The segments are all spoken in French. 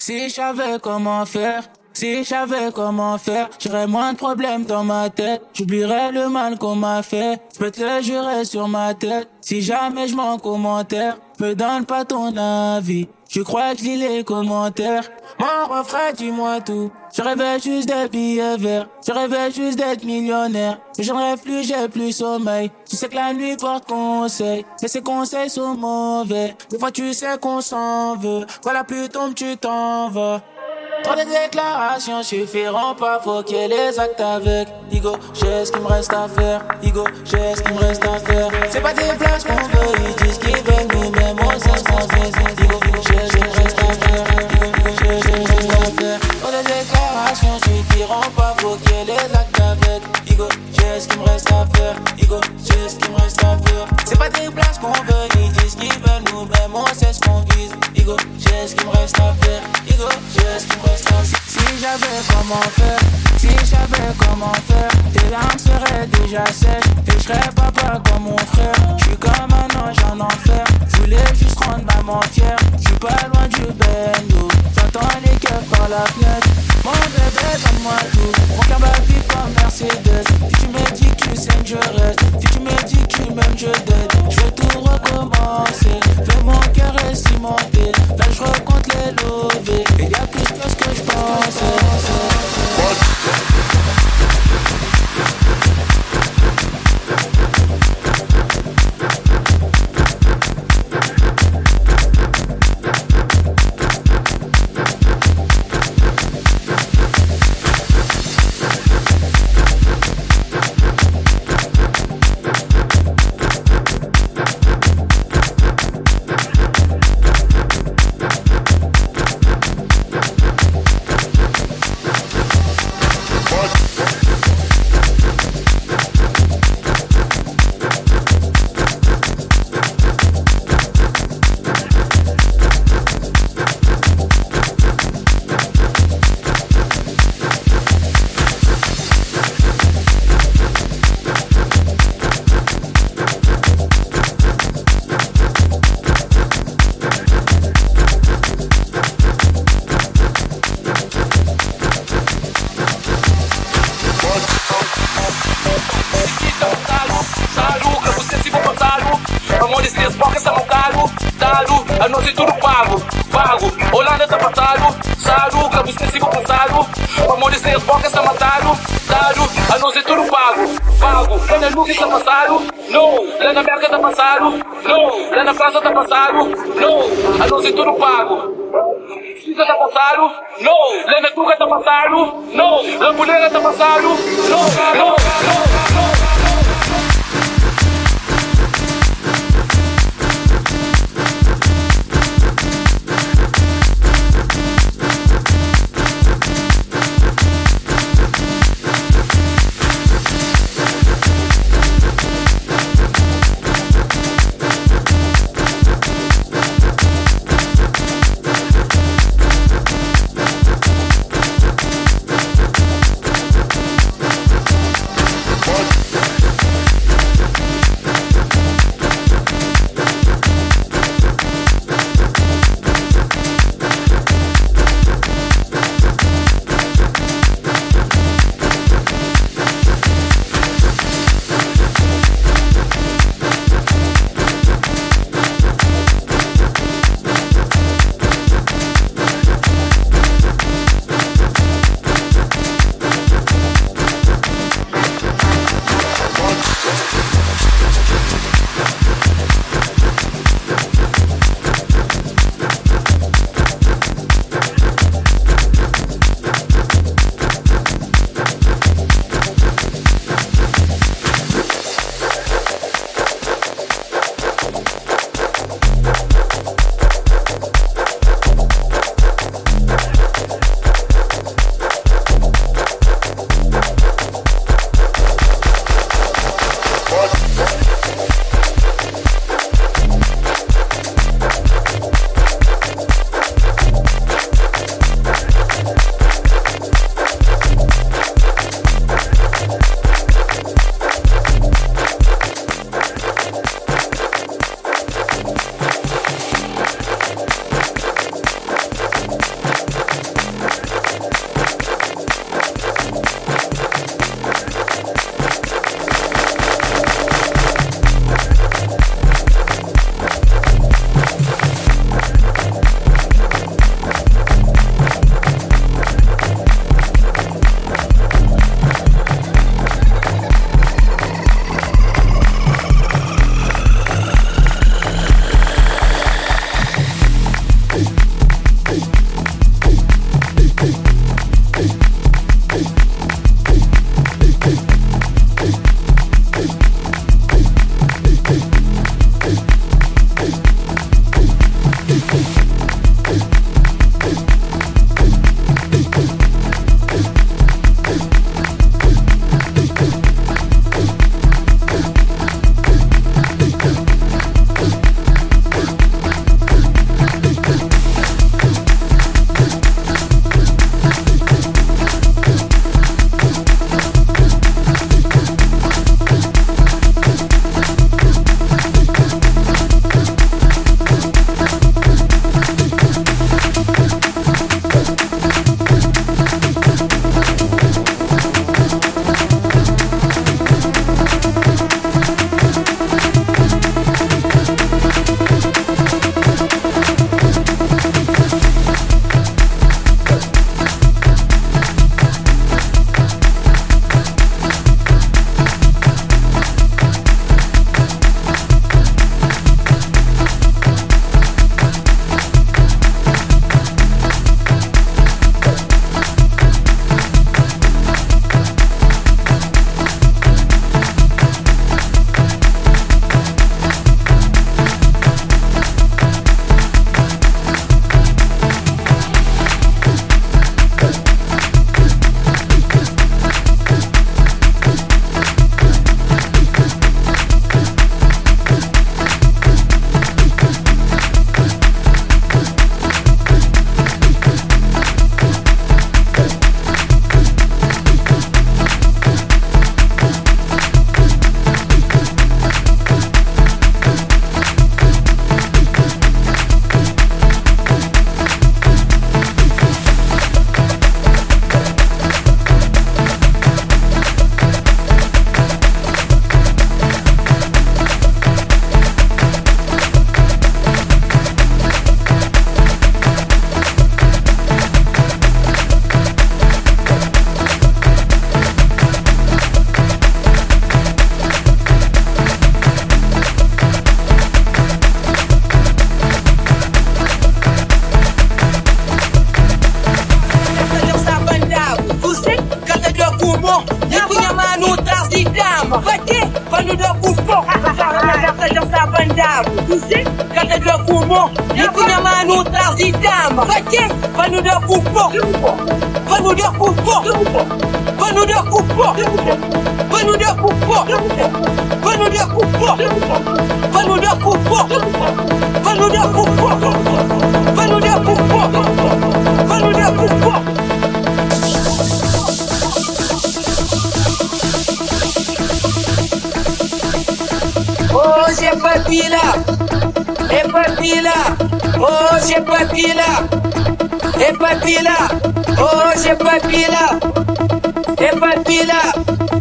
Si je savais comment faire, si je savais comment faire, j'aurais moins de problèmes dans ma tête. J'oublierais le mal qu'on m'a fait. Je peux te jurer sur ma tête. Si jamais je m'en commentaire, me donne pas ton avis. Je crois que je lis les commentaires. Mon refrain, dis-moi tout. Je rêvais juste d'être billets verts. Je rêvais juste d'être millionnaire. Mais j'en rêve plus, j'ai plus sommeil. Tu sais que la nuit porte conseil. Mais ces conseils sont mauvais. Des fois, tu sais qu'on s'en veut. Voilà, plus tombe, tu t'en vas. Trop de déclarations suffiront pas, faut qu'il y ait les actes avec. Igo, j'ai ce qu'il me reste à faire. Igo, j'ai ce qu'il me reste à faire. C'est pas des places qu'on veut, ils disent qu'ils veulent nous, mais moi fait. Igo, j'ai ce qu'il me reste à faire. Déclarations suffiront pas, faut qu'il y ait les actes avec. J'ai ce qu'il me reste à faire. J'ai ce qu'il me reste à faire. C'est pas des places qu'on veut, ils disent qu'ils veulent nous, mais moi c'est ce qu'on vise. J'ai ce qu'il me reste à faire. J'ai ce qu'il me reste à faire. Si, j'avais comment faire, si j'avais comment faire, tes larmes seraient déjà sèches et je serais papa comme mon frère. Je suis comme un ange en enfer, je voulais juste rendre maman fière. Je suis pas loin du bendo, j'entends les keufs par la fenêtre. Mon bébé, donne-moi tout, mon cœur Saluca, você se passado. Amor de seus bocas são caro. Dado, a nós é tudo pago. Pago, lá na nuvem tá passado. Não, lá na América tá passado. Não, lá na França tá passado. Não, a nós é tudo pago. Suíça tá passado. Não, lá na Tuga tá passado. Não, lá Mulher tá passado. Não, não, não. papila, é papila, é hoje é papila, é papila, hoje é papila, é papila,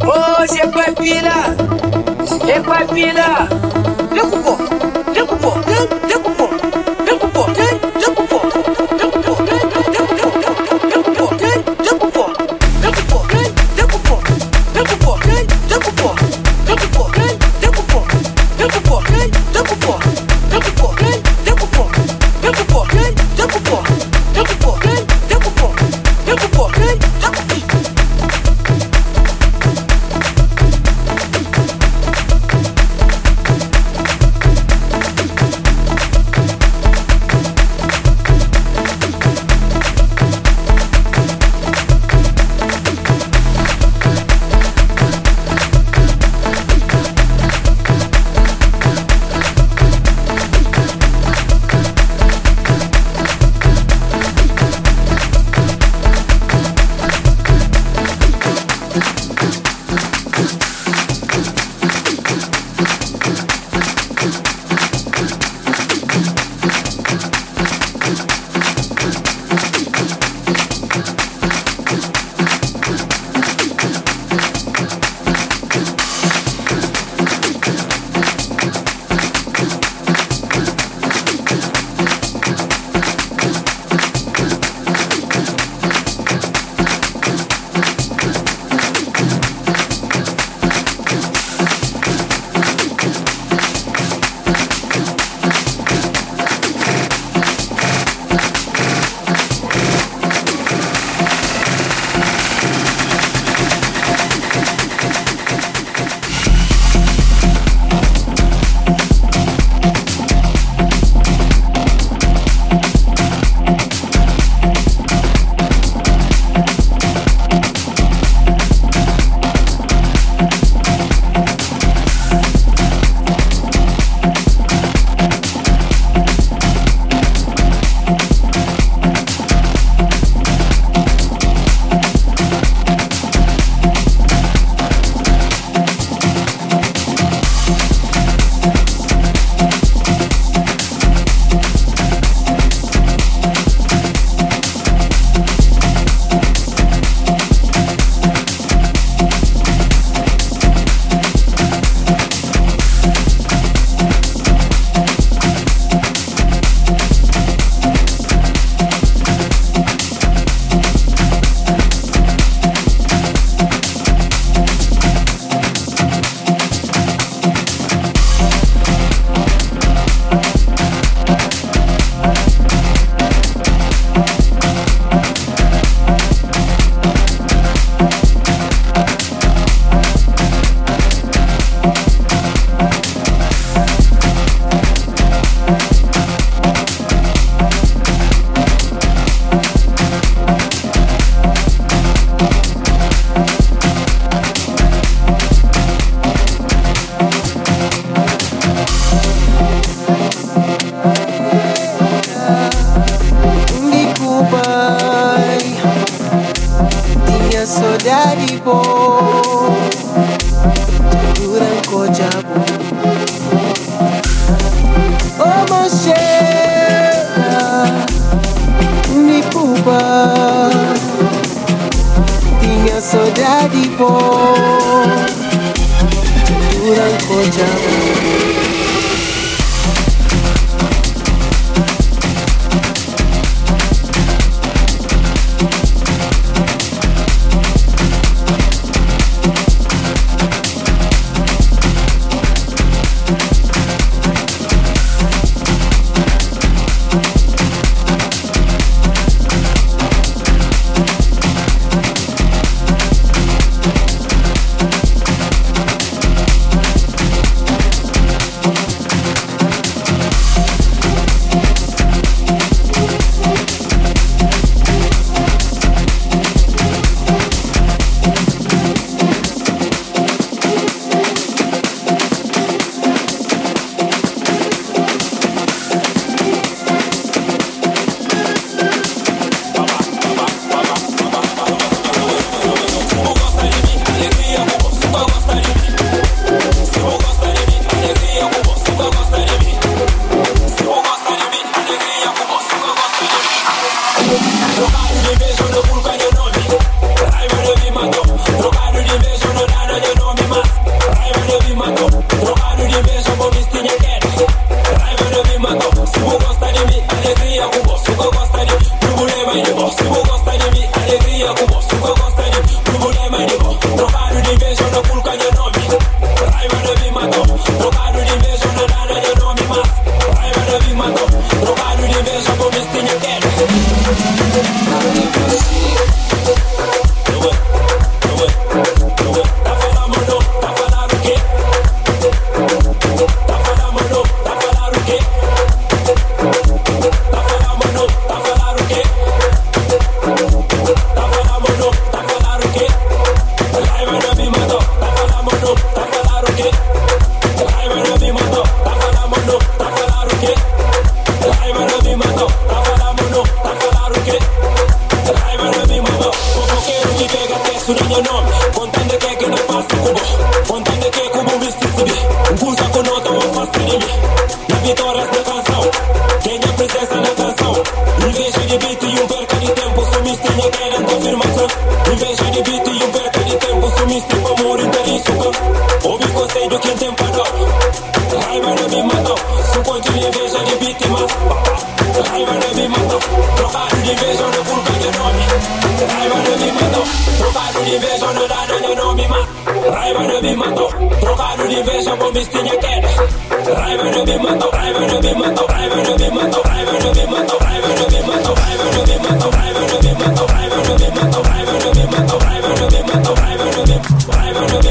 hoje é papila, é papila, preocupou, preocupou, preocupou.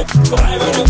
Five.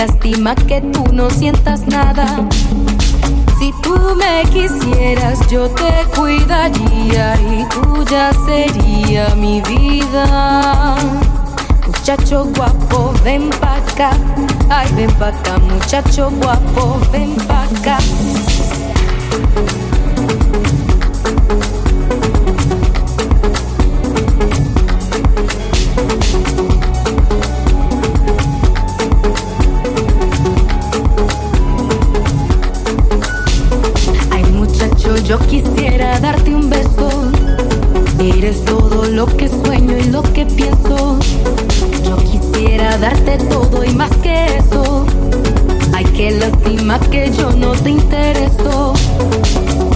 Lástima que tú no sientas nada. Si tú me quisieras, yo te cuidaría y tuya sería mi vida. Muchacho guapo, ven pa' acá. Ay, ven pa' acá, muchacho guapo, ven pa' acá. Lástima que yo no te intereso.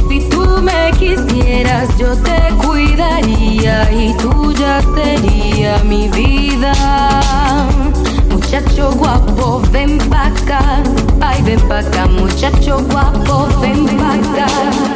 Si tú me quisieras, yo te cuidaría y tuya sería mi vida. Muchacho guapo, ven pa' acá. Ay, ven pa' acá, muchacho guapo, ven pa' acá.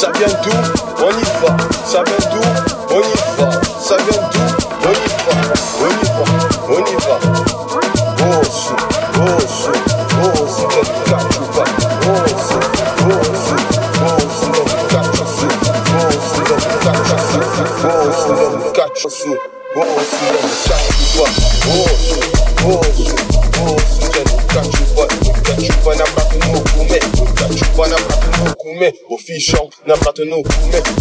Ça vient d'où afternoon.